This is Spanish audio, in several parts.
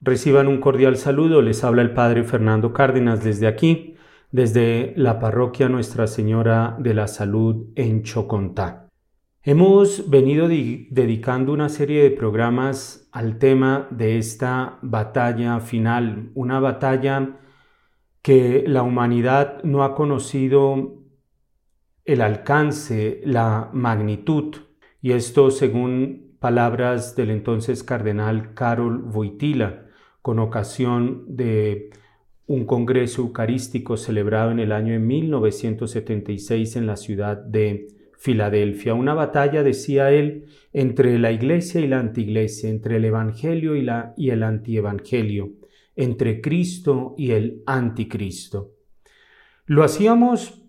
Reciban un cordial saludo, les habla el Padre Fernando Cárdenas desde aquí, desde la parroquia Nuestra Señora de la Salud en Chocontá. Hemos venido dedicando una serie de programas al tema de esta batalla final, una batalla que la humanidad no ha conocido el alcance, la magnitud, y esto según palabras del entonces cardenal Karol Wojtyla, con ocasión de un congreso eucarístico celebrado en el año de 1976 en la ciudad de Filadelfia. Una batalla, decía él, entre la iglesia y la antiglesia, entre el evangelio y, la, y el antievangelio, entre Cristo y el anticristo. Lo hacíamos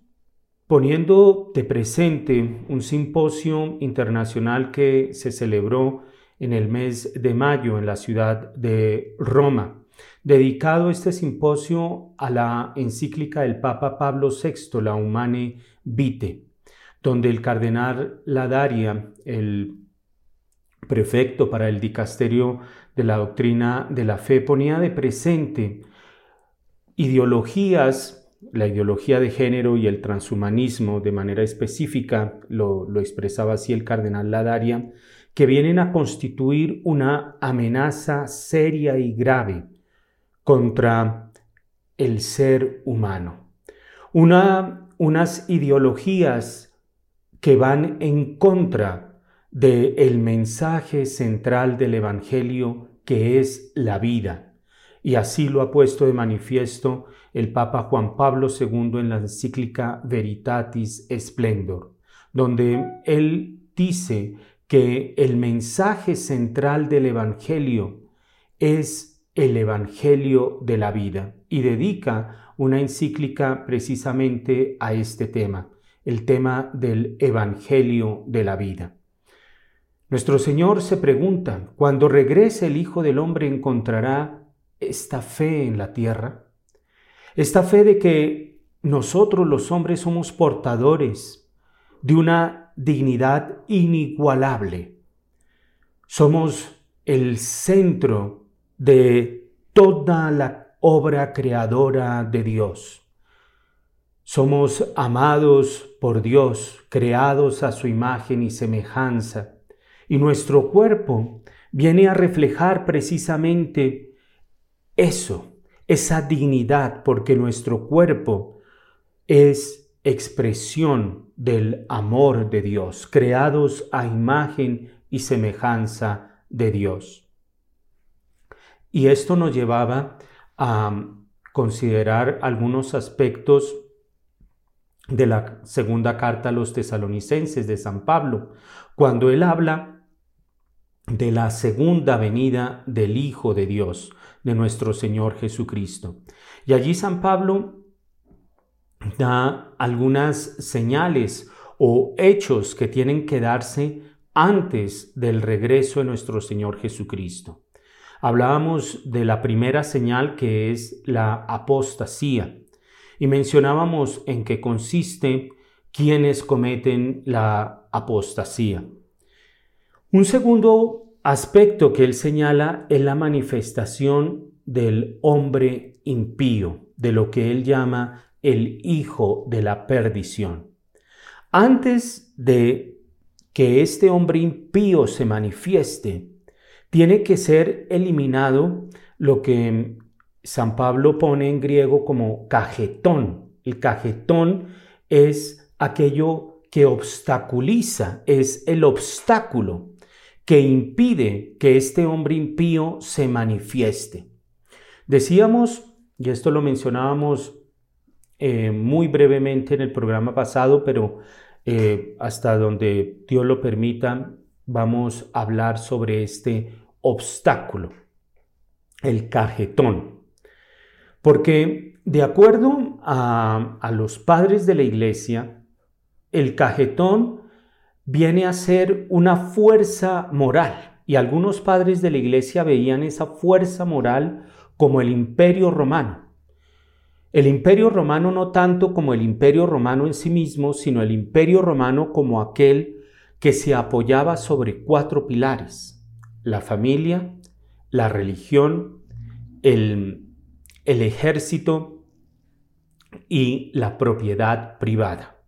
poniendo de presente un simposio internacional que se celebró en el mes de mayo en la ciudad de Roma, dedicado este simposio a la encíclica del Papa Pablo VI, la Humane Vitae, donde el cardenal Ladaria, el prefecto para el dicasterio de la doctrina de la fe, ponía de presente ideologías, la ideología de género y el transhumanismo. De manera específica, lo, lo expresaba así el cardenal Ladaria, que vienen a constituir una amenaza seria y grave contra el ser humano. Una, unas ideologías que van en contra del el mensaje central del Evangelio que es la vida. Y así lo ha puesto de manifiesto el Papa Juan Pablo II en la encíclica Veritatis Splendor, donde él dice que el mensaje central del Evangelio es el Evangelio de la vida y dedica una encíclica precisamente a este tema, el tema del Evangelio de la vida. Nuestro Señor se pregunta, cuando regrese el Hijo del Hombre encontrará esta fe en la tierra, esta fe de que nosotros los hombres somos portadores de una dignidad inigualable. Somos el centro de toda la obra creadora de Dios. Somos amados por Dios, creados a su imagen y semejanza, y nuestro cuerpo viene a reflejar precisamente eso, esa dignidad, porque nuestro cuerpo es expresión del amor de Dios, creados a imagen y semejanza de Dios. Y esto nos llevaba a considerar algunos aspectos de la segunda carta a los tesalonicenses de San Pablo, cuando él habla de la segunda venida del Hijo de Dios, de nuestro Señor Jesucristo. Y allí San Pablo da algunas señales o hechos que tienen que darse antes del regreso de nuestro Señor Jesucristo. Hablábamos de la primera señal que es la apostasía y mencionábamos en qué consiste quienes cometen la apostasía. Un segundo aspecto que él señala es la manifestación del hombre impío, de lo que él llama el hijo de la perdición. Antes de que este hombre impío se manifieste, tiene que ser eliminado lo que San Pablo pone en griego como cajetón. El cajetón es aquello que obstaculiza, es el obstáculo que impide que este hombre impío se manifieste. Decíamos, y esto lo mencionábamos eh, muy brevemente en el programa pasado, pero eh, hasta donde Dios lo permita, vamos a hablar sobre este obstáculo, el cajetón. Porque de acuerdo a, a los padres de la iglesia, el cajetón viene a ser una fuerza moral y algunos padres de la iglesia veían esa fuerza moral como el imperio romano. El imperio romano no tanto como el imperio romano en sí mismo, sino el imperio romano como aquel que se apoyaba sobre cuatro pilares, la familia, la religión, el, el ejército y la propiedad privada.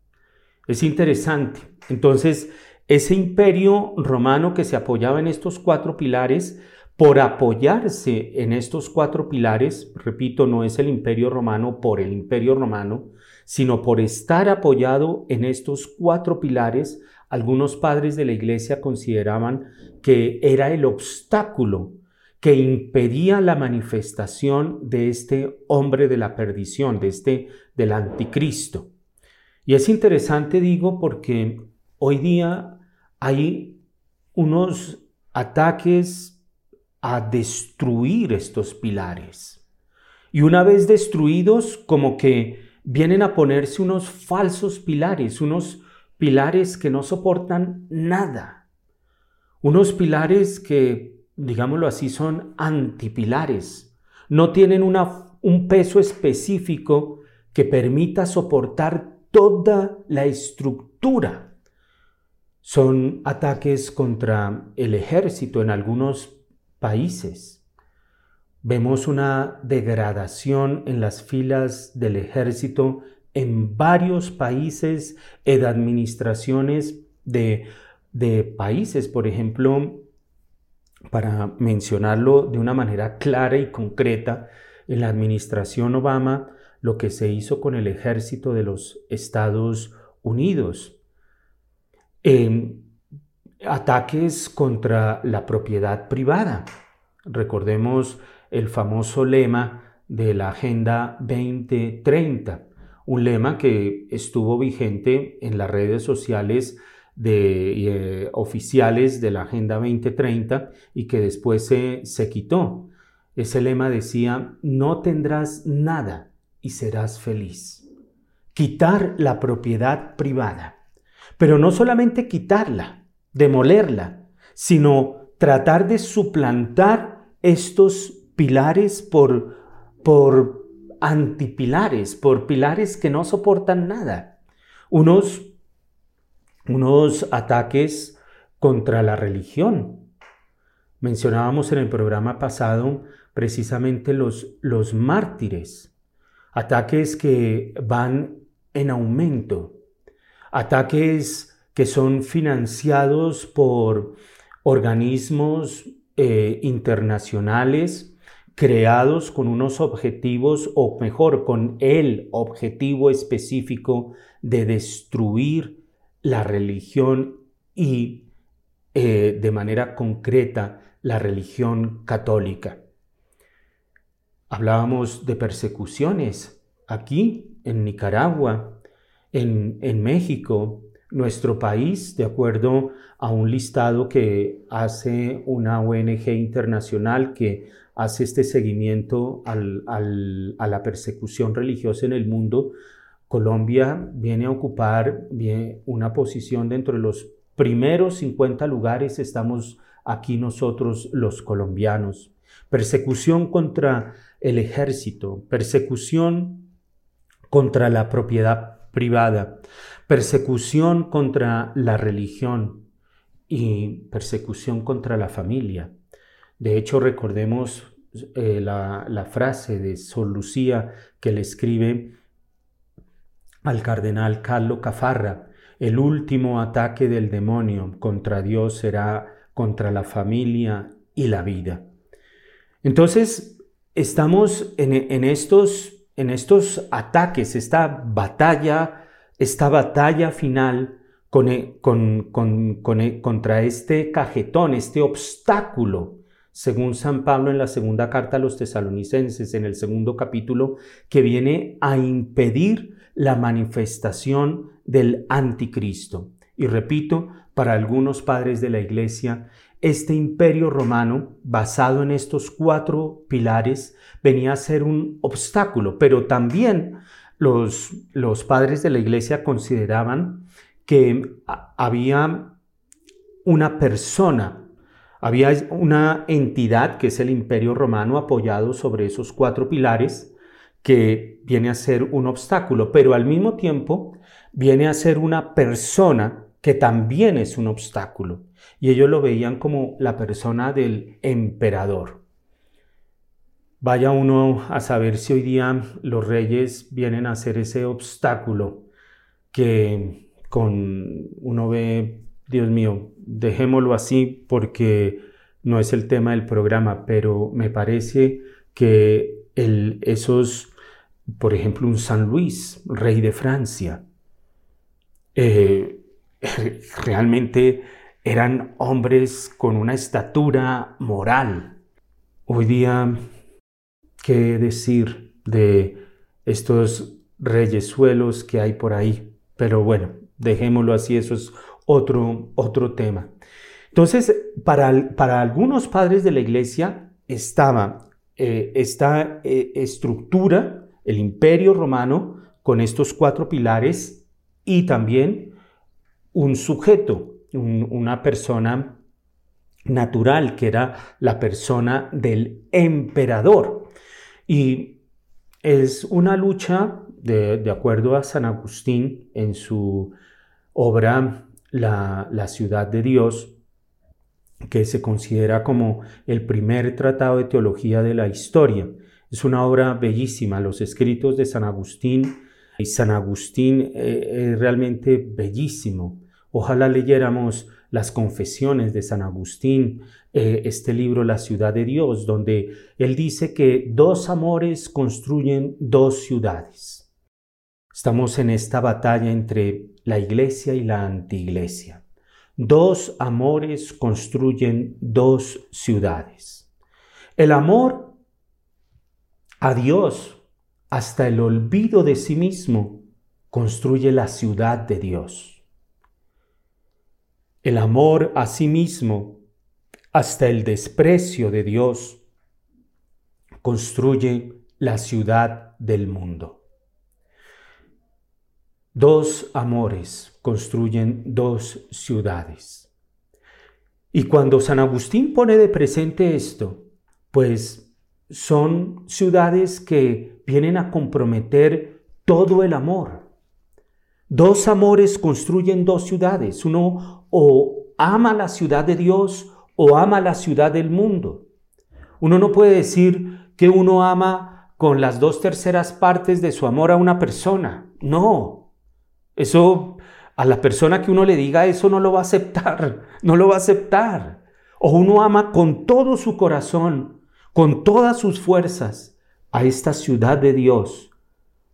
Es interesante. Entonces, ese imperio romano que se apoyaba en estos cuatro pilares por apoyarse en estos cuatro pilares, repito, no es el imperio romano por el imperio romano, sino por estar apoyado en estos cuatro pilares, algunos padres de la iglesia consideraban que era el obstáculo que impedía la manifestación de este hombre de la perdición, de este del anticristo. Y es interesante, digo, porque hoy día hay unos ataques a destruir estos pilares. Y una vez destruidos, como que vienen a ponerse unos falsos pilares, unos pilares que no soportan nada. Unos pilares que, digámoslo así, son antipilares. No tienen una, un peso específico que permita soportar toda la estructura. Son ataques contra el ejército en algunos países. Vemos una degradación en las filas del ejército en varios países en administraciones de, de países. Por ejemplo, para mencionarlo de una manera clara y concreta, en la administración Obama, lo que se hizo con el ejército de los Estados Unidos. Em, ataques contra la propiedad privada. Recordemos el famoso lema de la Agenda 2030, un lema que estuvo vigente en las redes sociales de, eh, oficiales de la Agenda 2030 y que después se, se quitó. Ese lema decía, no tendrás nada y serás feliz. Quitar la propiedad privada. Pero no solamente quitarla, demolerla, sino tratar de suplantar estos pilares por, por antipilares, por pilares que no soportan nada. Unos, unos ataques contra la religión. Mencionábamos en el programa pasado precisamente los, los mártires, ataques que van en aumento, ataques que son financiados por organismos eh, internacionales creados con unos objetivos, o mejor, con el objetivo específico de destruir la religión y eh, de manera concreta la religión católica. Hablábamos de persecuciones aquí en Nicaragua, en, en México, nuestro país, de acuerdo a un listado que hace una ONG internacional que hace este seguimiento a la persecución religiosa en el mundo, Colombia viene a ocupar una posición dentro de los primeros 50 lugares, estamos aquí nosotros los colombianos. Persecución contra el ejército, persecución contra la propiedad privada, persecución contra la religión y persecución contra la familia. De hecho, recordemos eh, la, frase de Sol Lucía que le escribe al cardenal Carlo Cafarra, el último ataque del demonio contra Dios será contra la familia y la vida. Entonces, estamos en, estos, en estos ataques, esta batalla esta batalla final e, e, contra este cajetón, este obstáculo, según San Pablo en la segunda carta a los tesalonicenses, en el segundo capítulo, que viene a impedir la manifestación del anticristo. Y repito, para algunos padres de la iglesia, este imperio romano, basado en estos cuatro pilares, venía a ser un obstáculo, pero también los, padres de la iglesia consideraban que había una persona, había una entidad que es el imperio romano apoyado sobre esos cuatro pilares, que viene a ser un obstáculo, pero al mismo tiempo viene a ser una persona que también es un obstáculo. Y ellos lo veían como la persona del emperador. Vaya uno a saber si hoy día los reyes vienen a ser ese obstáculo que con uno ve, Dios mío, dejémoslo así porque no es el tema del programa, pero me parece que el, esos, por ejemplo, un San Luis, rey de Francia, eh, realmente eran hombres con una estatura moral. Hoy día, ¿qué decir de estos reyesuelos que hay por ahí? Pero bueno, dejémoslo así, eso es otro, otro tema. Entonces, para, para algunos padres de la iglesia estaba eh, esta eh, estructura, el imperio romano, con estos cuatro pilares y también un sujeto, una persona natural, que era la persona del emperador. Y es una lucha, de, acuerdo a San Agustín, en su obra la, la ciudad de Dios, que se considera como el primer tratado de teología de la historia. Es una obra bellísima, los escritos de San Agustín. Y San Agustín eh, es realmente bellísimo. Ojalá leyéramos las confesiones de San Agustín, eh, este libro La ciudad de Dios, donde él dice que dos amores construyen dos ciudades. Estamos en esta batalla entre la iglesia y la antiiglesia. Dos amores construyen dos ciudades. El amor a Dios hasta el olvido de sí mismo construye la ciudad de Dios. El amor a sí mismo, hasta el desprecio de Dios, construye la ciudad del mundo. Dos amores construyen dos ciudades. Y cuando San Agustín pone de presente esto, pues son ciudades que vienen a comprometer todo el amor. Dos amores construyen dos ciudades. Uno o ama la ciudad de Dios o ama la ciudad del mundo. Uno no puede decir que uno ama con las dos terceras partes de su amor a una persona. No, eso a la persona que uno le diga eso no lo va a aceptar, no lo va a aceptar. O uno ama con todo su corazón, con todas sus fuerzas a esta ciudad de Dios,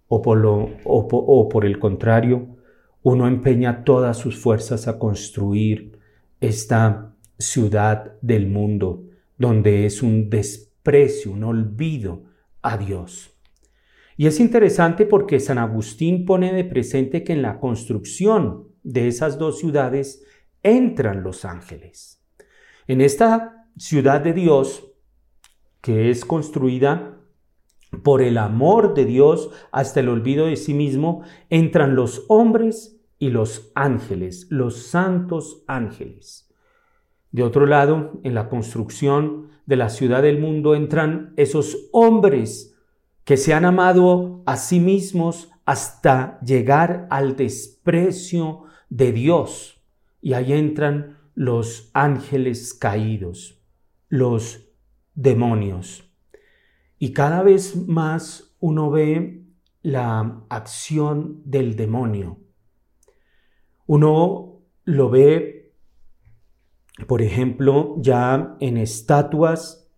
o por, lo, o por el contrario, uno empeña todas sus fuerzas a construir esta ciudad del mundo, donde es un desprecio, un olvido a Dios. Y es interesante porque San Agustín pone de presente que en la construcción de esas dos ciudades entran los ángeles. En esta ciudad de Dios, que es construida por el amor de Dios hasta el olvido de sí mismo, entran los hombres y los ángeles, los santos ángeles. De otro lado, en la construcción de la ciudad del mundo entran esos hombres que se han amado a sí mismos hasta llegar al desprecio de Dios. Y ahí entran los ángeles caídos, los demonios. Y cada vez más uno ve la acción del demonio uno lo ve, por ejemplo, ya en estatuas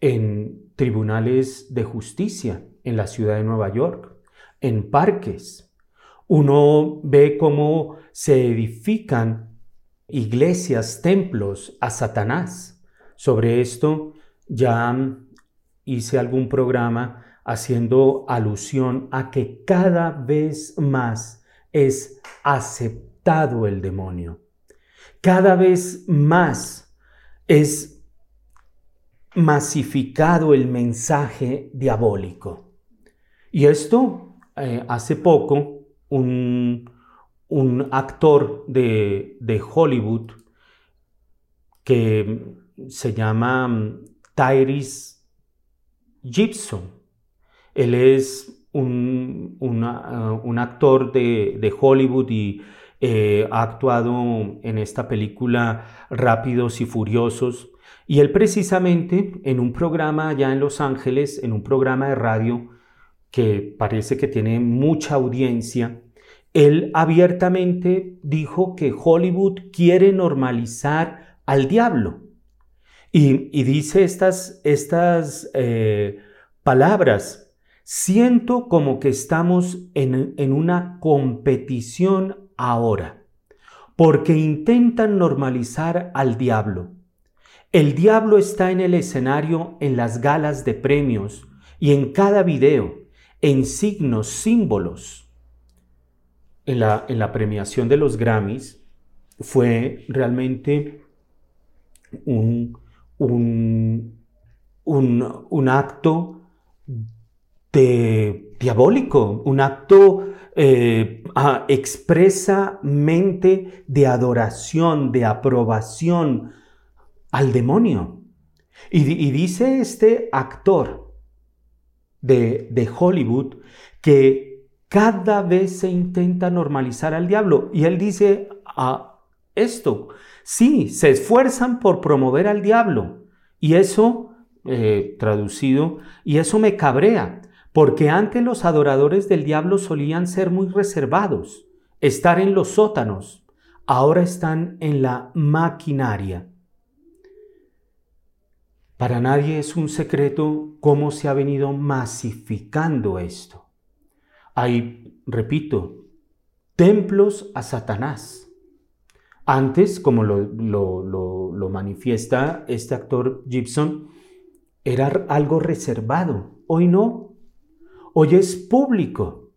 en tribunales de justicia en la ciudad de Nueva York, en parques. Uno ve cómo se edifican iglesias, templos a Satanás. Sobre esto ya hice algún programa haciendo alusión a que cada vez más es aceptado el demonio. cada vez más es masificado el mensaje diabólico. Y esto, eh, hace poco, un, actor de, de, Hollywood que se llama mm, Tyrese Gibson, él es un, uh, actor de, Hollywood y eh, ha actuado en esta película Rápidos y Furiosos. Y él precisamente en un programa allá en Los Ángeles, en un programa de radio que parece que tiene mucha audiencia, él abiertamente dijo que Hollywood quiere normalizar al diablo. Y, dice estas, estas eh, palabras, siento como que estamos en, en una competición ahora, porque intentan normalizar al diablo. El diablo está en el escenario en las galas de premios y en cada video, en signos, símbolos. En la, en la premiación de los Grammys fue realmente un, un, un, un acto diabólico, un acto eh, expresamente de adoración, de aprobación al demonio. Y, dice este actor de, de Hollywood que cada vez se intenta normalizar al diablo. Y él dice ah, esto, sí, se esfuerzan por promover al diablo. Y eso eh, traducido, y eso me cabrea, porque antes los adoradores del diablo solían ser muy reservados, estar en los sótanos, ahora están en la maquinaria. Para nadie es un secreto cómo se ha venido masificando esto. Hay, repito, templos a Satanás. Antes, como lo, lo manifiesta este actor Gibson, era algo reservado. Hoy no. Hoy es público.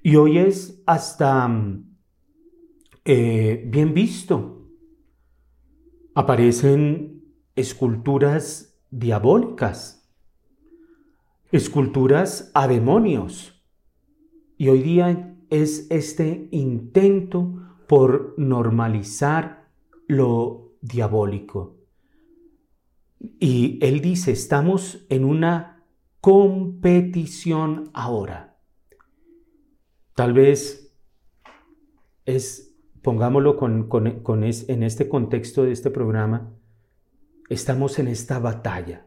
Y hoy es hasta mm, eh, bien visto. Aparecen esculturas diabólicas, esculturas a demonios. Y hoy día es este intento por normalizar lo diabólico. Y él dice, estamos en una competición ahora. Tal vez es, pongámoslo con, en este contexto de este programa, estamos en esta batalla.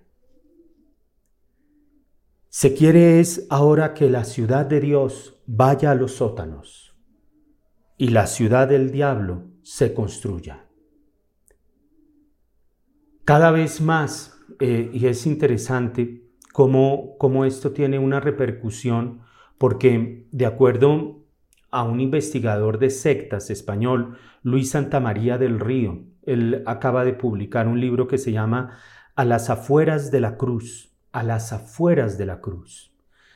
Se quiere es ahora que la ciudad de Dios vaya a los sótanos y la ciudad del diablo se construya. Cada vez más, eh, y es interesante cómo, cómo esto tiene una repercusión, porque de acuerdo a un investigador de sectas español, Luis Santamaría del Río, él acaba de publicar un libro que se llama A las afueras de la cruz, a las afueras de la cruz,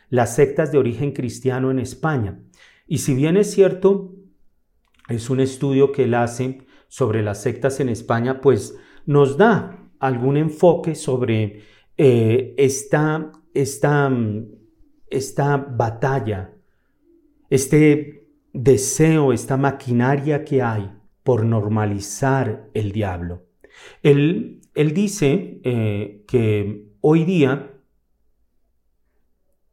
las sectas de origen cristiano en España. Y si bien es cierto, es un estudio que él hace sobre las sectas en España, pues nos da algún enfoque sobre eh, esta, esta, esta batalla, este deseo, esta maquinaria que hay por normalizar el diablo. Él, él dice eh, que hoy día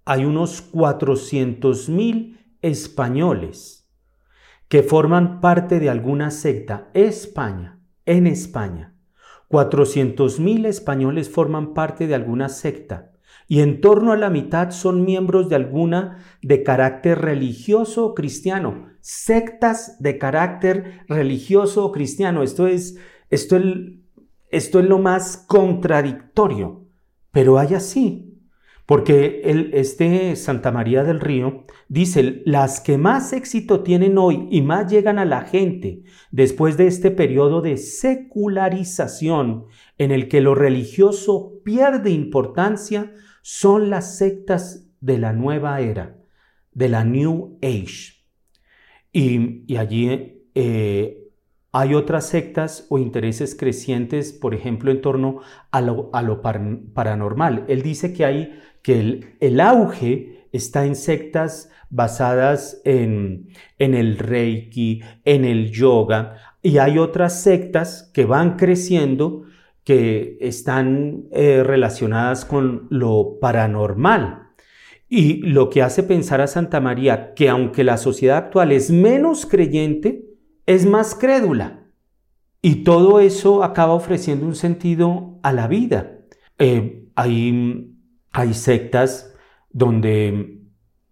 hay unos 400 mil españoles que forman parte de alguna secta España, en España, 400.000 españoles forman parte de alguna secta y en torno a la mitad son miembros de alguna de carácter religioso o cristiano. Sectas de carácter religioso o cristiano. Esto es, esto esto es lo más contradictorio, pero hay así. Porque este Santa María del Río dice, las que más éxito tienen hoy y más llegan a la gente después de este periodo de secularización en el que lo religioso pierde importancia, son las sectas de la nueva era, de la New Age. Y, allí eh, hay otras sectas o intereses crecientes, por ejemplo, en torno a lo, paranormal. Él dice que hay que el, el auge está en sectas basadas en, en el reiki, en el yoga, y hay otras sectas que van creciendo que están eh, relacionadas con lo paranormal. Y lo que hace pensar a Santa María que aunque la sociedad actual es menos creyente, es más crédula. Y todo eso acaba ofreciendo un sentido a la vida. Eh, hay, hay, sectas donde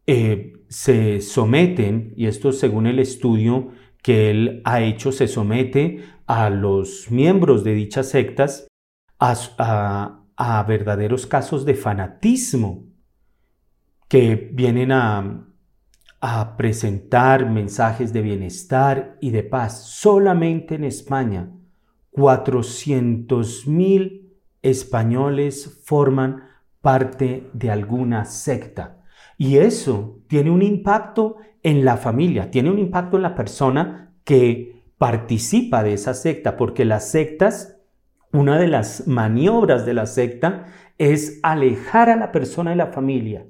eh, se someten, y esto según el estudio que él ha hecho, se somete a los miembros de dichas sectas a, verdaderos casos de fanatismo que vienen a, a presentar mensajes de bienestar y de paz. Solamente en España, 400.000 españoles forman parte de alguna secta. Y eso tiene un impacto en la familia, tiene un impacto en la persona que participa de esa secta, porque las sectas, una de las maniobras de la secta es alejar a la persona de la familia.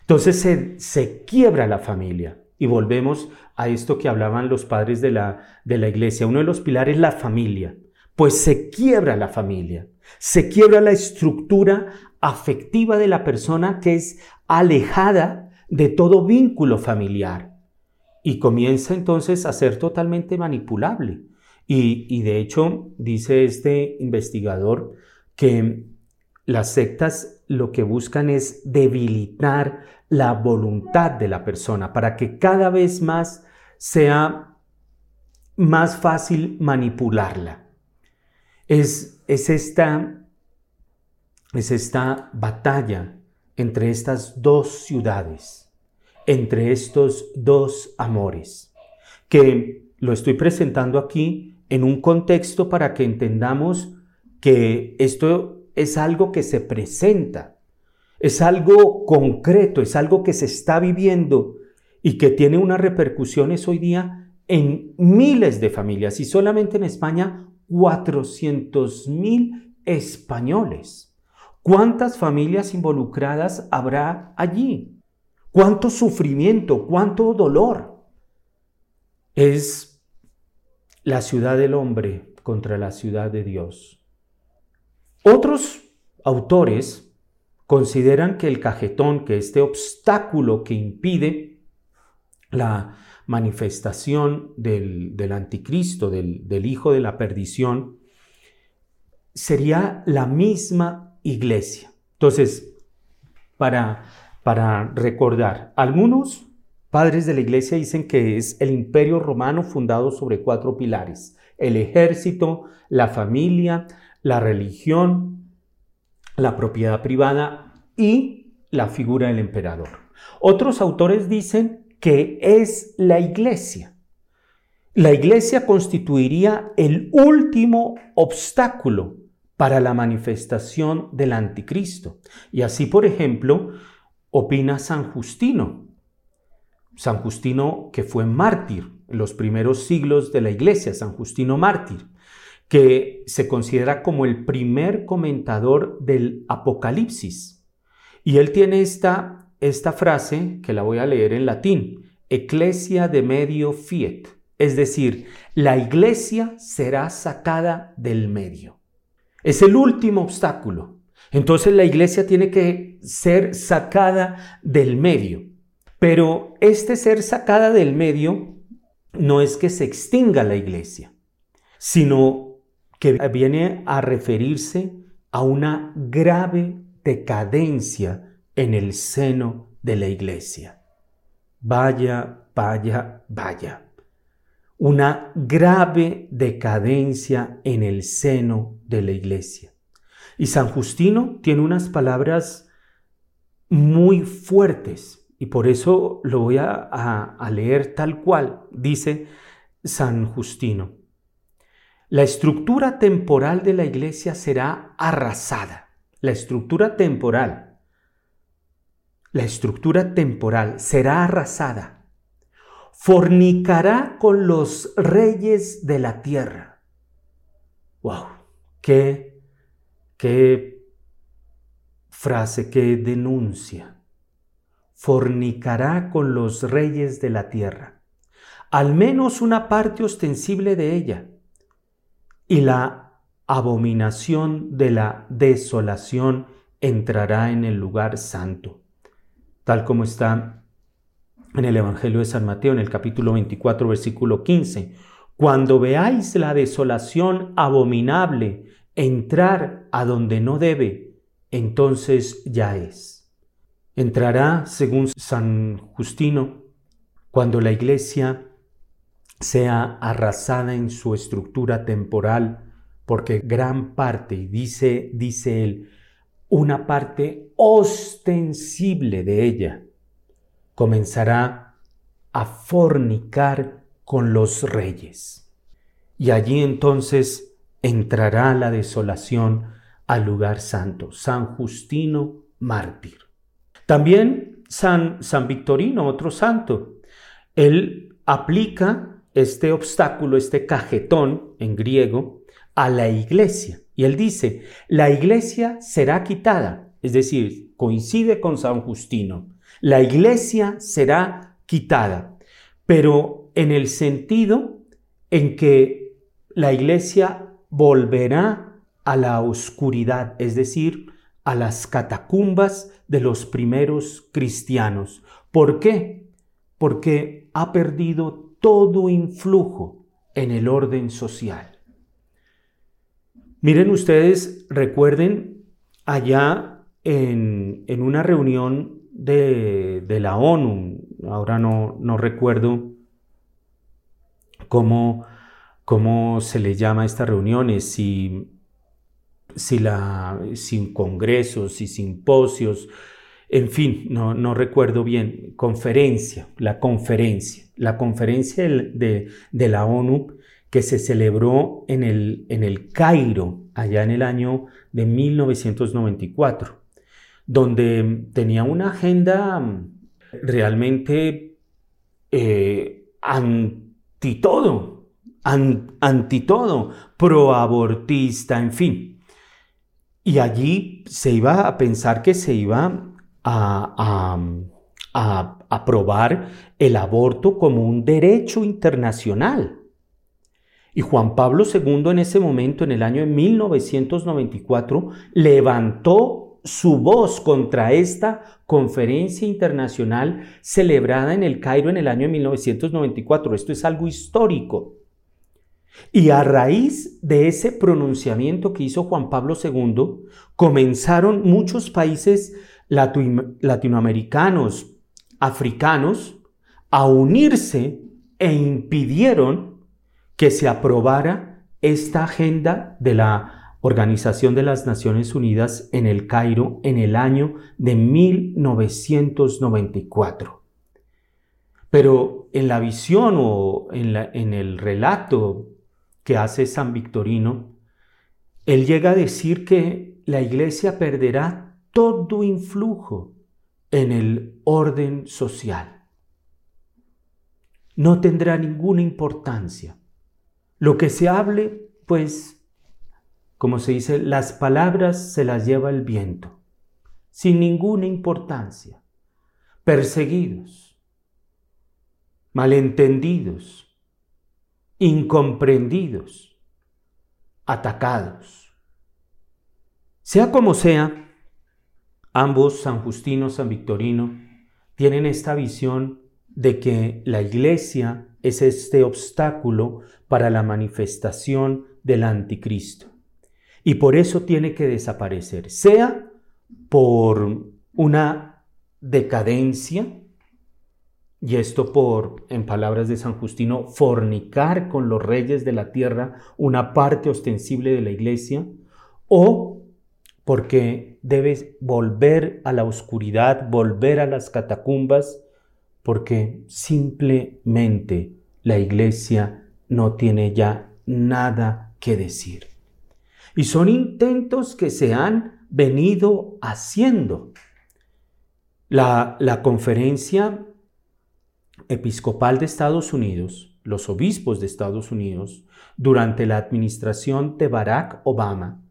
Entonces se, se quiebra la familia. Y volvemos a esto que hablaban los padres de la, de la iglesia. Uno de los pilares es la familia. Pues se quiebra la familia. Se quiebra la estructura afectiva de la persona que es alejada de todo vínculo familiar y comienza entonces a ser totalmente manipulable. Y, de hecho, dice este investigador que las sectas lo que buscan es debilitar la voluntad de la persona para que cada vez más sea más fácil manipularla. Es, es, esta, es esta batalla entre estas dos ciudades, entre estos dos amores, que lo estoy presentando aquí en un contexto para que entendamos que esto es algo que se presenta, es algo concreto, es algo que se está viviendo y que tiene unas repercusiones hoy día en miles de familias y solamente en España 400 mil españoles. ¿Cuántas familias involucradas habrá allí? ¿Cuánto sufrimiento? ¿Cuánto dolor? Es la ciudad del hombre contra la ciudad de Dios. Otros autores consideran que el cajetón, que este obstáculo que impide la manifestación del, anticristo, del, del hijo de la perdición, sería la misma iglesia. Entonces, para, para recordar, algunos padres de la iglesia dicen que es el imperio romano fundado sobre cuatro pilares, el ejército, la familia, la religión, la propiedad privada y la figura del emperador. Otros autores dicen que es la iglesia. La iglesia constituiría el último obstáculo para la manifestación del anticristo. Y así, por ejemplo, opina San Justino. San Justino que fue mártir en los primeros siglos de la iglesia, San Justino mártir, que se considera como el primer comentador del Apocalipsis. Y él tiene esta, esta frase que la voy a leer en latín, Ecclesia de medio fiat, es decir, la iglesia será sacada del medio. Es el último obstáculo. Entonces la iglesia tiene que ser sacada del medio. Pero este ser sacada del medio no es que se extinga la iglesia, sino que viene a referirse a una grave decadencia en el seno de la iglesia. Vaya, vaya, vaya una grave decadencia en el seno de la iglesia. Y San Justino tiene unas palabras muy fuertes y por eso lo voy a, leer tal cual, dice San Justino. La estructura temporal de la iglesia será arrasada. La estructura temporal. La estructura temporal será arrasada fornicará con los reyes de la tierra. ¡Wow! ¡Qué, qué frase, qué denuncia! Fornicará con los reyes de la tierra, al menos una parte ostensible de ella, y la abominación de la desolación entrará en el lugar santo, tal como está en el Evangelio de San Mateo, en el capítulo 24, versículo 15. Cuando veáis la desolación abominable entrar a donde no debe, entonces ya es. Entrará, según San Justino, cuando la iglesia sea arrasada en su estructura temporal, porque gran parte, dice, dice él, una parte ostensible de ella, comenzará a fornicar con los reyes. Y allí entonces entrará la desolación al lugar santo, San Justino mártir. También San, San Victorino, otro santo, él aplica este obstáculo, este cajetón en griego, a la iglesia. Y él dice, la iglesia será quitada, es decir, coincide con San Justino, la iglesia será quitada, pero en el sentido en que la iglesia volverá a la oscuridad, es decir, a las catacumbas de los primeros cristianos. ¿Por qué? Porque ha perdido todo influjo en el orden social. Miren ustedes, recuerden allá en, en una reunión de, la ONU, ahora no, no recuerdo cómo, cómo, se le llama a estas reuniones, si, si, la, sin congresos, y simposios, en fin, no, no, recuerdo bien, conferencia, la conferencia, la conferencia de, de, la ONU que se celebró en el, en el Cairo, allá en el año de 1994 donde tenía una agenda mm, realmente eh, anti todo, anti todo, proabortista, en fin. Y allí se iba a pensar que se iba a, a aprobar el aborto como un derecho internacional. Y Juan Pablo II en ese momento, en el año de 1994, levantó su voz contra esta conferencia internacional celebrada en el Cairo en el año 1994. Esto es algo histórico. Y a raíz de ese pronunciamiento que hizo Juan Pablo II, comenzaron muchos países latinoamericanos, africanos, a unirse e impidieron que se aprobara esta agenda de la Organización de las Naciones Unidas en el Cairo en el año de 1994. Pero en la visión o en, en el relato que hace San Victorino, él llega a decir que la iglesia perderá todo influjo en el orden social. No tendrá ninguna importancia. Lo que se hable, pues como se dice, las palabras se las lleva el viento, sin ninguna importancia, perseguidos, malentendidos, incomprendidos, atacados. Sea como sea, ambos, San Justino, San Victorino, tienen esta visión de que la iglesia es este obstáculo para la manifestación del anticristo y por eso tiene que desaparecer, sea por una decadencia, y esto por, en palabras de San Justino, fornicar con los reyes de la tierra una parte ostensible de la iglesia, o porque debe volver a la oscuridad, volver a las catacumbas, porque simplemente la iglesia no tiene ya nada que decir. Y son intentos que se han venido haciendo. La, conferencia episcopal de Estados Unidos, los obispos de Estados Unidos, durante la administración de Barack Obama,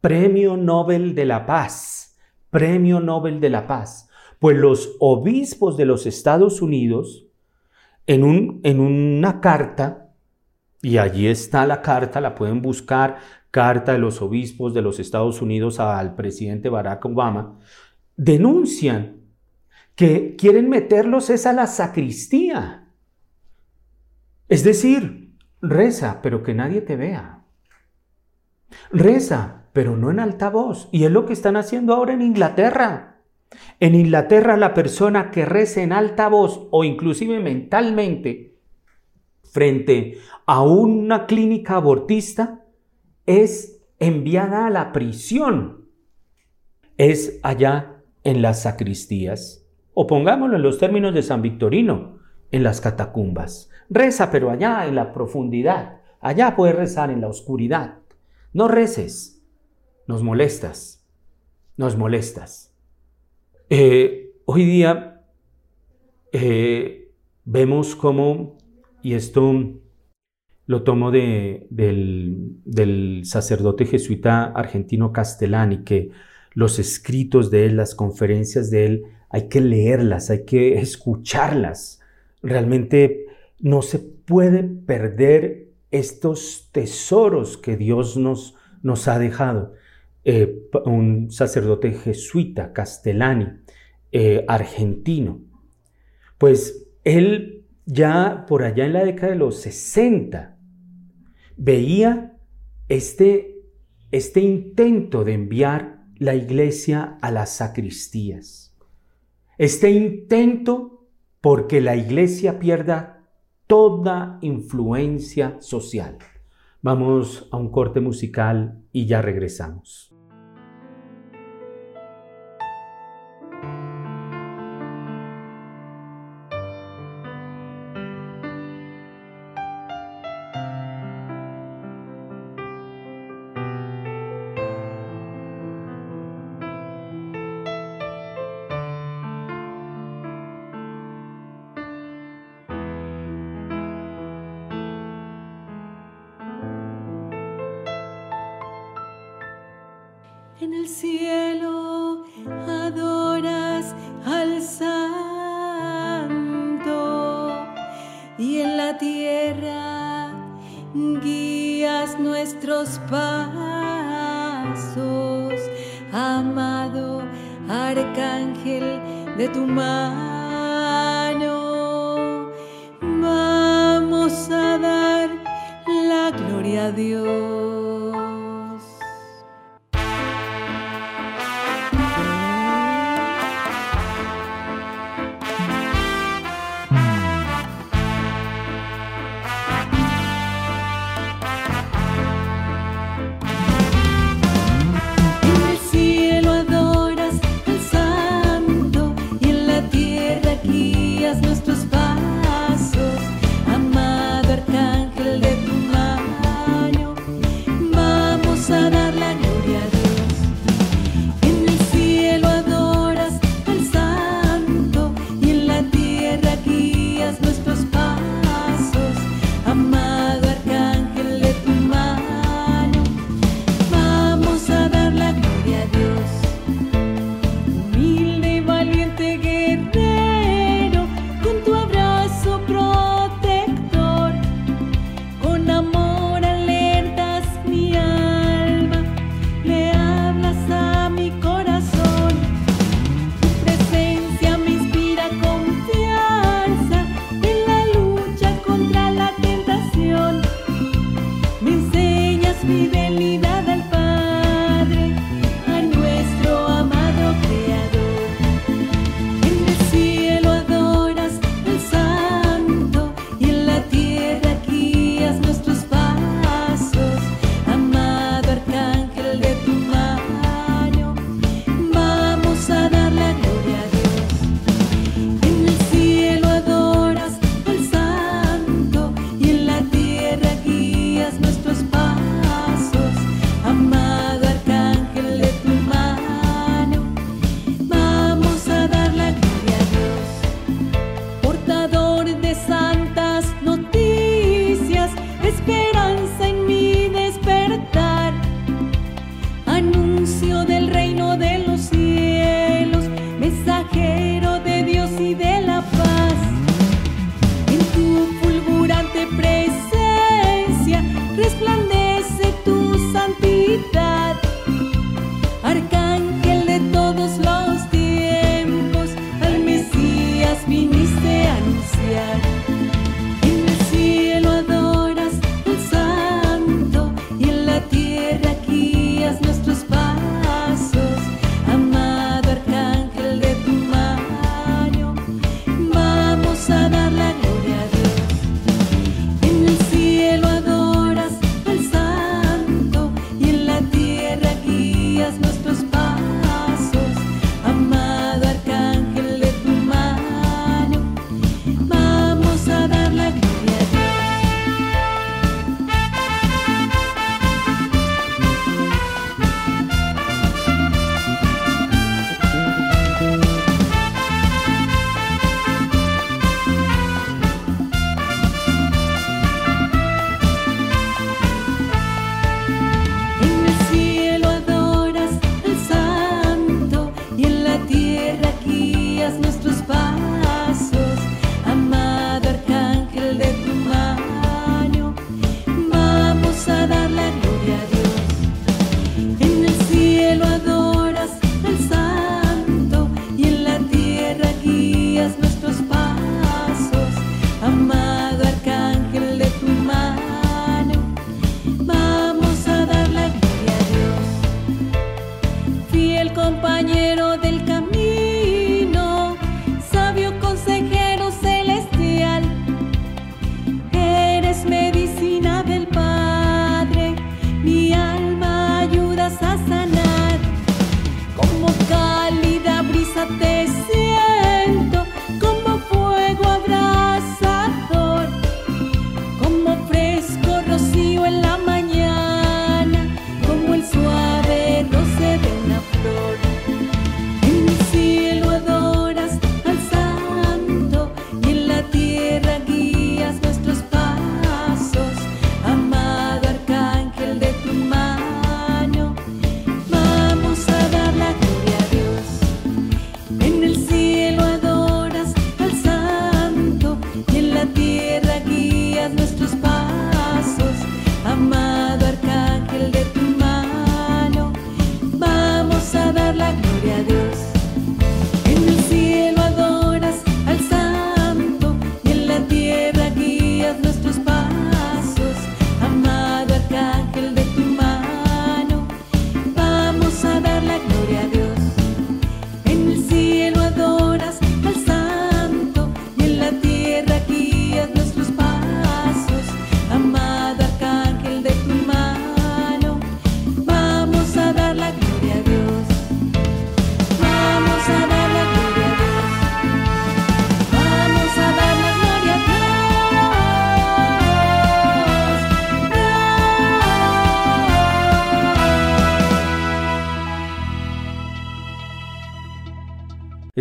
Premio Nobel de la Paz, Premio Nobel de la Paz, pues los obispos de los Estados Unidos, en, un, en una carta, y allí está la carta, la pueden buscar, carta de los obispos de los Estados Unidos al presidente Barack Obama, denuncian que quieren meterlos es a la sacristía. Es decir, reza, pero que nadie te vea. Reza, pero no en alta voz. Y es lo que están haciendo ahora en Inglaterra. En Inglaterra la persona que reza en alta voz o inclusive mentalmente frente a una clínica abortista es enviada a la prisión. Es allá en las sacristías. O pongámoslo en los términos de San Victorino, en las catacumbas. Reza, pero allá en la profundidad. Allá puedes rezar en la oscuridad. No reces. Nos molestas. Nos molestas. Eh, hoy día eh, vemos cómo, y esto lo tomo de, del, sacerdote jesuita argentino Castellani, que los escritos de él, las conferencias de él, hay que leerlas, hay que escucharlas. Realmente no se puede perder estos tesoros que Dios nos, nos ha dejado. Eh, un sacerdote jesuita, Castellani, eh, argentino. Pues él ya por allá en la década de los 60 veía este, este intento de enviar la iglesia a las sacristías. Este intento porque la iglesia pierda toda influencia social. Vamos a un corte musical y ya regresamos.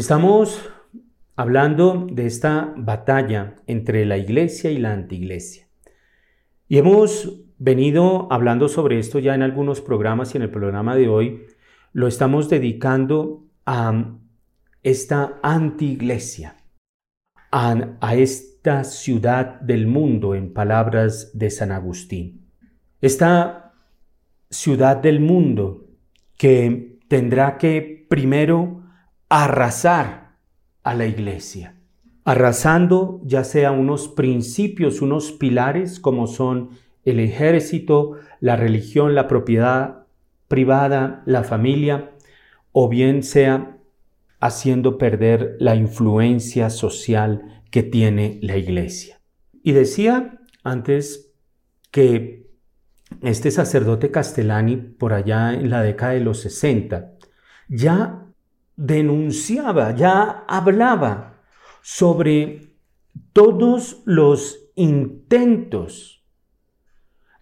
Estamos hablando de esta batalla entre la iglesia y la antiglesia. Y hemos venido hablando sobre esto ya en algunos programas y en el programa de hoy lo estamos dedicando a esta antiglesia, a, a esta ciudad del mundo, en palabras de San Agustín. Esta ciudad del mundo que tendrá que primero arrasar a la iglesia, arrasando ya sea unos principios, unos pilares como son el ejército, la religión, la propiedad privada, la familia, o bien sea haciendo perder la influencia social que tiene la iglesia. Y decía antes que este sacerdote Castellani, por allá en la década de los 60, ya denunciaba, ya hablaba sobre todos los intentos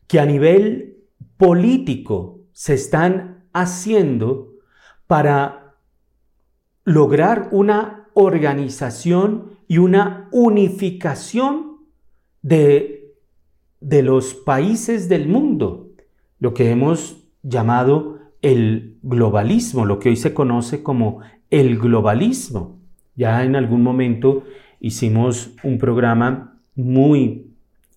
que a nivel político se están haciendo para lograr una organización y una unificación de, de los países del mundo, lo que hemos llamado el globalismo, lo que hoy se conoce como el globalismo. Ya en algún momento hicimos un programa muy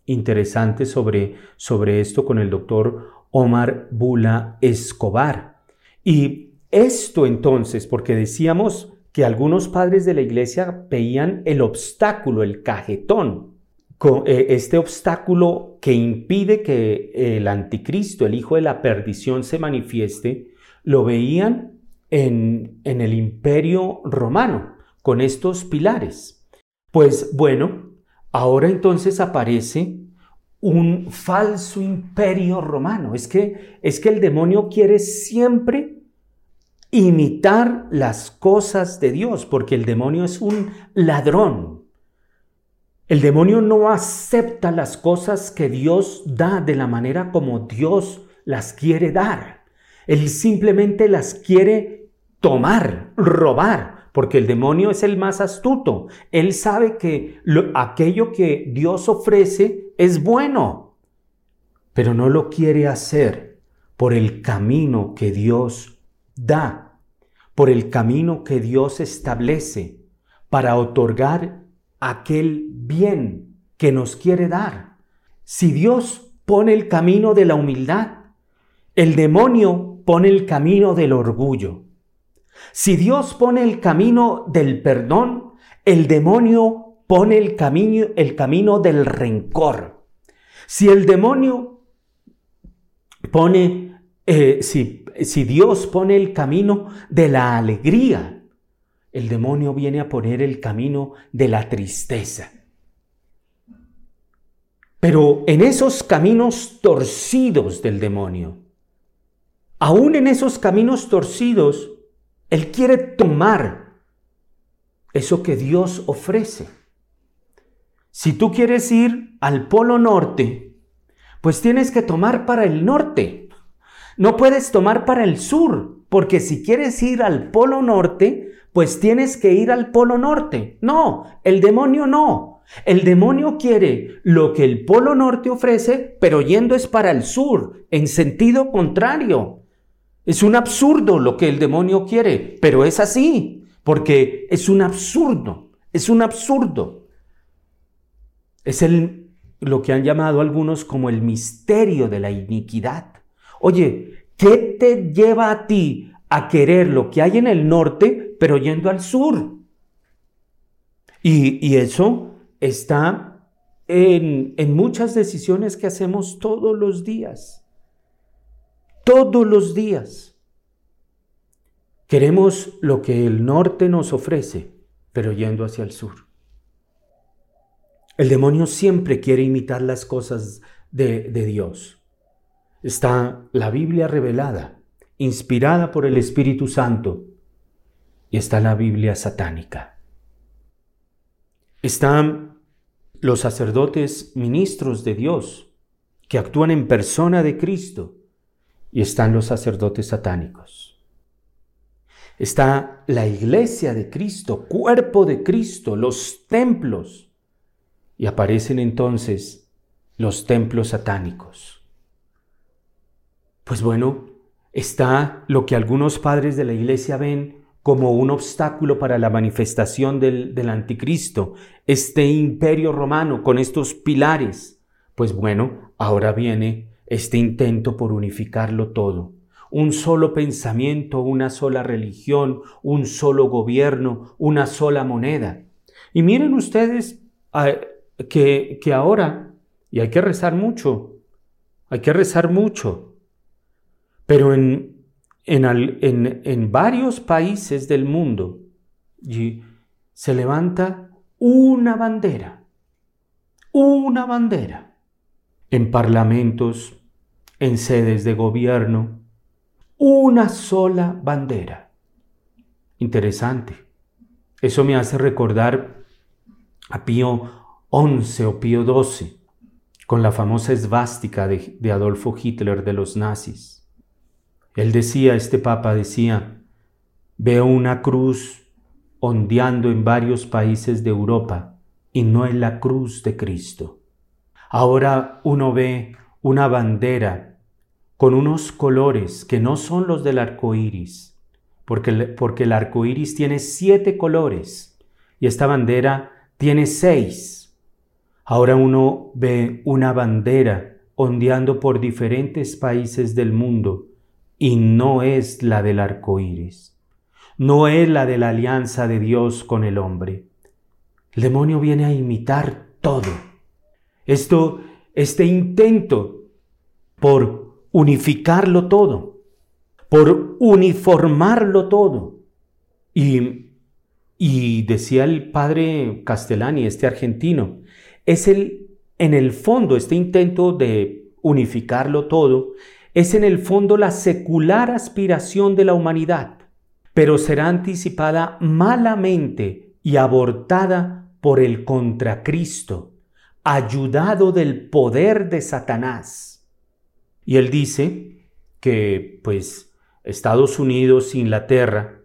interesante sobre, sobre esto con el doctor Omar Bula Escobar. Y esto entonces, porque decíamos que algunos padres de la iglesia veían el obstáculo, el cajetón, eh, este obstáculo que impide que el anticristo, el hijo de la perdición, se manifieste, lo veían en, en el imperio romano, con estos pilares. Pues bueno, ahora entonces aparece un falso imperio romano. Es que, es que el demonio quiere siempre imitar las cosas de Dios, porque el demonio es un ladrón. El demonio no acepta las cosas que Dios da de la manera como Dios las quiere dar. Él simplemente las quiere tomar, robar, porque el demonio es el más astuto. Él sabe que aquello que Dios ofrece es bueno, pero no lo quiere hacer por el camino que Dios da, por el camino que Dios establece para otorgar aquel bien que nos quiere dar. Si Dios pone el camino de la humildad, el demonio pone el camino del orgullo. Si Dios pone el camino del perdón, el demonio pone el camino, el camino del rencor. Si el demonio pone, eh, si, si Dios pone el camino de la alegría, el demonio viene a poner el camino de la tristeza. Pero en esos caminos torcidos del demonio, aún en esos caminos torcidos, él quiere tomar eso que Dios ofrece. Si tú quieres ir al Polo Norte, pues tienes que tomar para el norte. No puedes tomar para el sur, porque si quieres ir al Polo Norte, pues tienes que ir al Polo Norte. No, el demonio no. El demonio quiere lo que el Polo Norte ofrece, pero yendo es para el sur, en sentido contrario. Es un absurdo lo que el demonio quiere, pero es así, porque es un absurdo, es un absurdo. Es el, lo que han llamado algunos como el misterio de la iniquidad. Oye, ¿qué te lleva a ti a querer lo que hay en el norte, pero yendo al sur? Y, y eso está en, en muchas decisiones que hacemos todos los días todos los días. Queremos lo que el norte nos ofrece, pero yendo hacia el sur. El demonio siempre quiere imitar las cosas de, de Dios. Está la Biblia revelada, inspirada por el Espíritu Santo, y está la Biblia satánica. Están los sacerdotes ministros de Dios, que actúan en persona de Cristo, y están los sacerdotes satánicos. Está la iglesia de Cristo, cuerpo de Cristo, los templos. Y aparecen entonces los templos satánicos. Pues bueno, está lo que algunos padres de la iglesia ven como un obstáculo para la manifestación del, del, anticristo, este imperio romano con estos pilares. Pues bueno, ahora viene este intento por unificarlo todo. Un solo pensamiento, una sola religión, un solo gobierno, una sola moneda. Y miren ustedes que, que ahora, y hay que rezar mucho, hay que rezar mucho, pero en, en, en, en varios países del mundo se levanta una bandera, una bandera, en parlamentos, en sedes de gobierno, una sola bandera. Interesante. Eso me hace recordar a Pío XI o Pío XII, con la famosa esvástica de, de Adolfo Hitler de los nazis. Él decía, este papa decía, veo una cruz ondeando en varios países de Europa y no es la cruz de Cristo. Ahora uno ve una bandera con unos colores que no son los del arco iris, porque, porque el arco iris tiene siete colores y esta bandera tiene seis. Ahora uno ve una bandera ondeando por diferentes países del mundo y no es la del arco iris, no es la de la alianza de Dios con el hombre. El demonio viene a imitar todo. Esto, este intento por unificarlo todo, por uniformarlo todo. Y, y decía el padre Castellani, este argentino, es el, en el fondo, este intento de unificarlo todo, es en el fondo la secular aspiración de la humanidad. pero será anticipada malamente y abortada por el contracristo, ayudado del poder de Satanás. Y él dice que, pues, Estados Unidos, Inglaterra,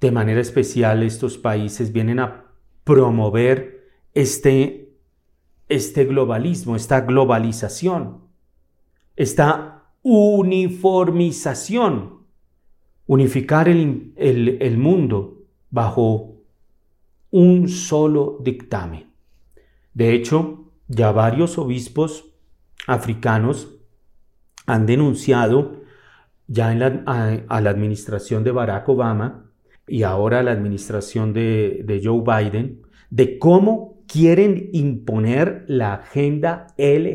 de manera especial estos países vienen a promover este, este globalismo, esta globalización, esta uniformización, unificar el, el mundo bajo un solo dictamen. De hecho, ya varios obispos africanos han denunciado ya a, la administración de Barack Obama y ahora a la administración de, de Joe Biden de cómo quieren imponer la agenda LGTBIKQP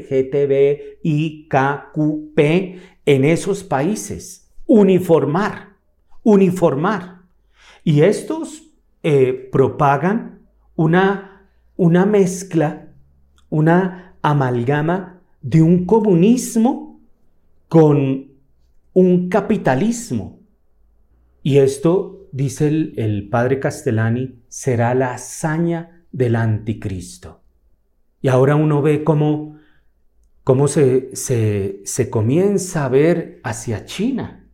en esos países. Uniformar, uniformar. Y estos eh, propagan una, una mezcla, una amalgama de un comunismo con un capitalismo. Y esto, dice el, padre Castellani, será la hazaña del anticristo. Y ahora uno ve cómo, cómo se, se, comienza a ver hacia China.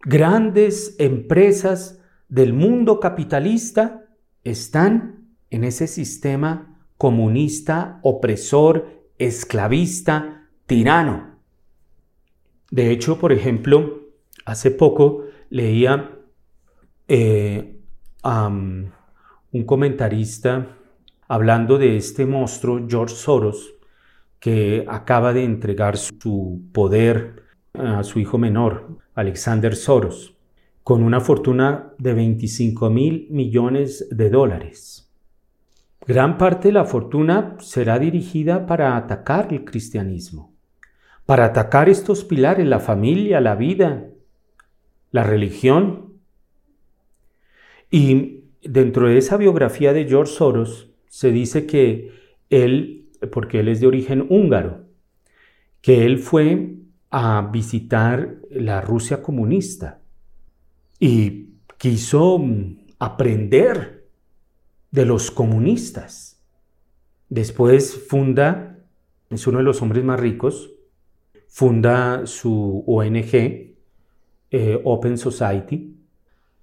Grandes empresas del mundo capitalista están en ese sistema comunista, opresor, esclavista, tirano. De hecho, por ejemplo, hace poco leía eh, un comentarista hablando de este monstruo, George Soros, que acaba de entregar su poder a su hijo menor, Alexander Soros, con una fortuna de 25 mil millones de dólares. Gran parte de la fortuna será dirigida para atacar el cristianismo para atacar estos pilares, la familia, la vida, la religión. Y dentro de esa biografía de George Soros se dice que él, porque él es de origen húngaro, que él fue a visitar la Rusia comunista y quiso aprender de los comunistas. Después funda, es uno de los hombres más ricos, funda su ONG, eh, Open Society,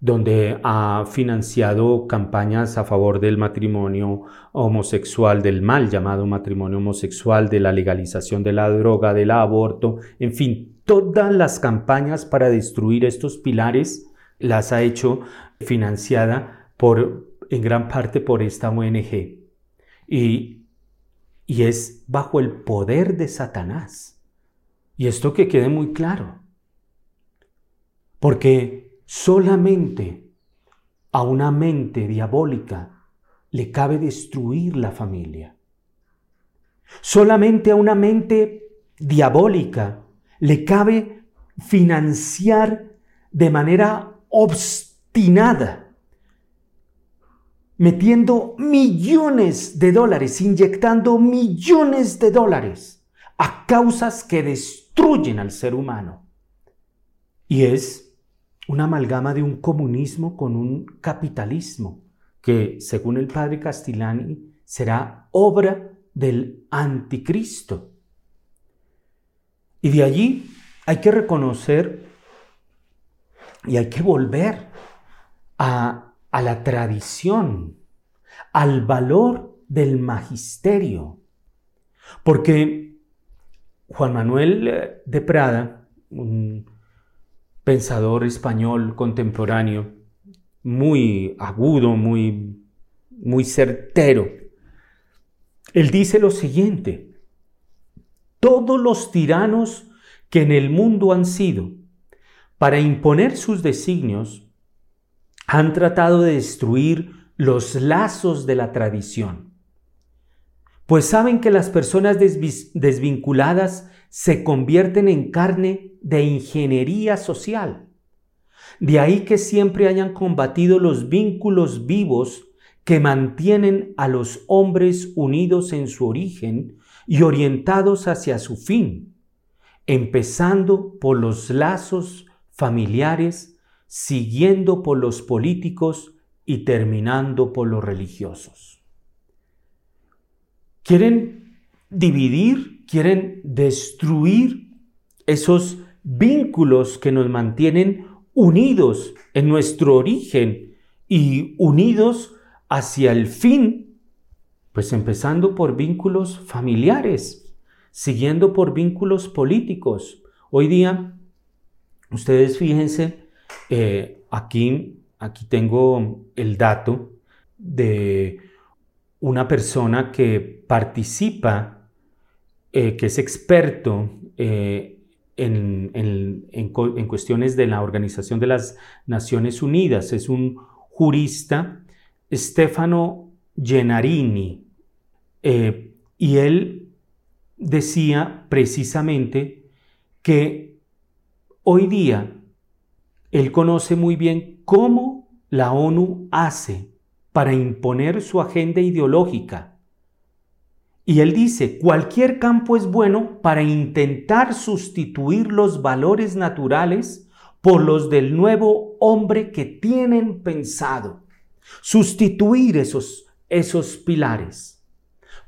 donde ha financiado campañas a favor del matrimonio homosexual, del mal llamado matrimonio homosexual, de la legalización de la droga, del aborto, en fin, todas las campañas para destruir estos pilares las ha hecho financiada por, en gran parte por esta ONG. Y, y es bajo el poder de Satanás. Y esto que quede muy claro. Porque solamente a una mente diabólica le cabe destruir la familia. Solamente a una mente diabólica le cabe financiar de manera obstinada, metiendo millones de dólares, inyectando millones de dólares a causas que destruyen al ser humano. Y es una amalgama de un comunismo con un capitalismo que, según el padre Castellani, será obra del anticristo. Y de allí hay que reconocer y hay que volver a, a la tradición, al valor del magisterio. Porque Juan Manuel de Prada, un pensador español contemporáneo, muy agudo, muy, muy certero, él dice lo siguiente, todos los tiranos que en el mundo han sido, para imponer sus designios, han tratado de destruir los lazos de la tradición. Pues saben que las personas desvinculadas se convierten en carne de ingeniería social. De ahí que siempre hayan combatido los vínculos vivos que mantienen a los hombres unidos en su origen y orientados hacia su fin, empezando por los lazos familiares siguiendo por los políticos y terminando por los religiosos. Quieren dividir, quieren destruir esos vínculos que nos mantienen unidos en nuestro origen y unidos hacia el fin, pues empezando por vínculos familiares, siguiendo por vínculos políticos. Hoy día, ustedes fíjense, eh, aquí, aquí tengo el dato de una persona que participa, eh, que es experto eh, en, en, cuestiones de la Organización de las Naciones Unidas. Es un jurista, Stefano Genarini, eh, y él decía precisamente que hoy día él conoce muy bien cómo la ONU hace para imponer su agenda ideológica y él dice, cualquier campo es bueno para intentar sustituir los valores naturales por los del nuevo hombre que tienen pensado. Sustituir esos, esos pilares.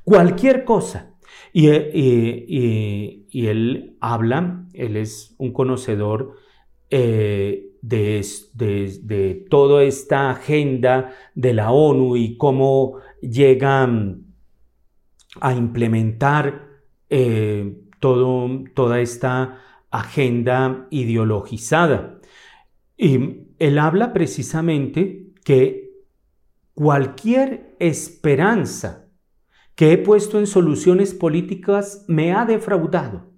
Cualquier cosa. Y, él habla, él es un conocedor eh, de, de toda esta agenda de la ONU y cómo llegan a implementar eh, todo, toda esta agenda ideologizada. Y él habla precisamente que cualquier esperanza que he puesto en soluciones políticas me ha defraudado.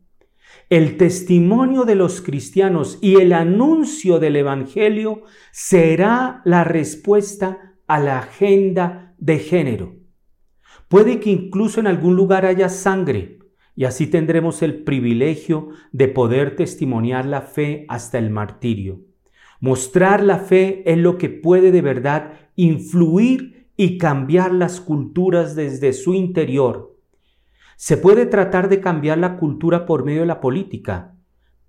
El testimonio de los cristianos y el anuncio del Evangelio será la respuesta a la agenda de género. Puede que incluso en algún lugar haya sangre y así tendremos el privilegio de poder testimoniar la fe hasta el martirio. Mostrar la fe es lo que puede de verdad influir y cambiar las culturas desde su interior. Se puede tratar de cambiar la cultura por medio de la política,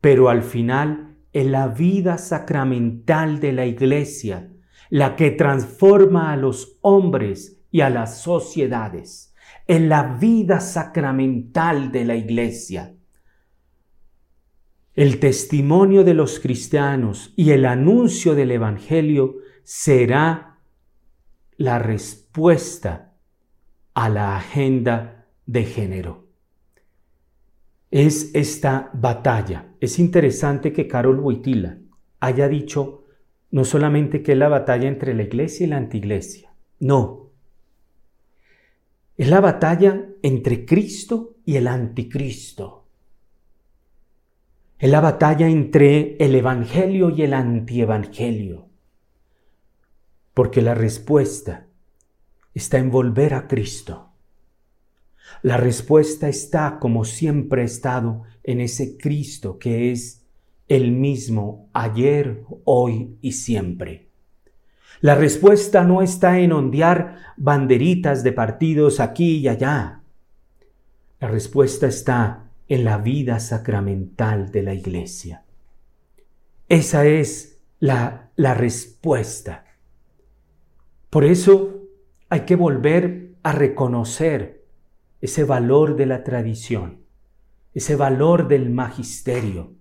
pero al final es la vida sacramental de la iglesia la que transforma a los hombres y a las sociedades, en la vida sacramental de la iglesia. El testimonio de los cristianos y el anuncio del Evangelio será la respuesta a la agenda de género. Es esta batalla. Es interesante que Carol Wojtyla haya dicho no solamente que es la batalla entre la iglesia y la antiglesia, no, es la batalla entre Cristo y el anticristo. Es la batalla entre el Evangelio y el antievangelio. Porque la respuesta está en volver a Cristo. La respuesta está, como siempre ha estado, en ese Cristo que es el mismo ayer, hoy y siempre. La respuesta no está en ondear banderitas de partidos aquí y allá. La respuesta está en la vida sacramental de la iglesia. Esa es la, la respuesta. Por eso hay que volver a reconocer ese valor de la tradición, ese valor del magisterio.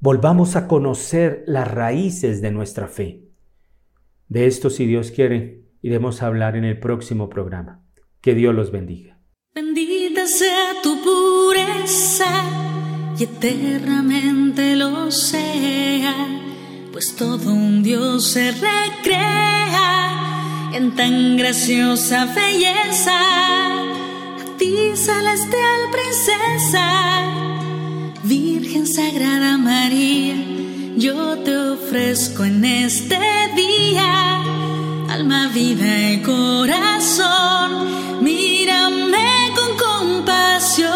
Volvamos a conocer las raíces de nuestra fe. De esto, si Dios quiere, iremos a hablar en el próximo programa. Que Dios los bendiga. Bendita sea tu pureza y eternamente lo sea, pues todo un Dios se recrea en tan graciosa belleza. A ti, celestial princesa, Virgen Sagrada María yo te ofrezco en este día alma, vida y corazón. Mírame con compasión,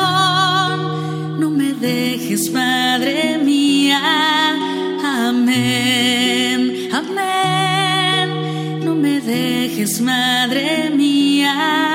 no me dejes, Madre mía. Amén, amén. No me dejes, Madre mía.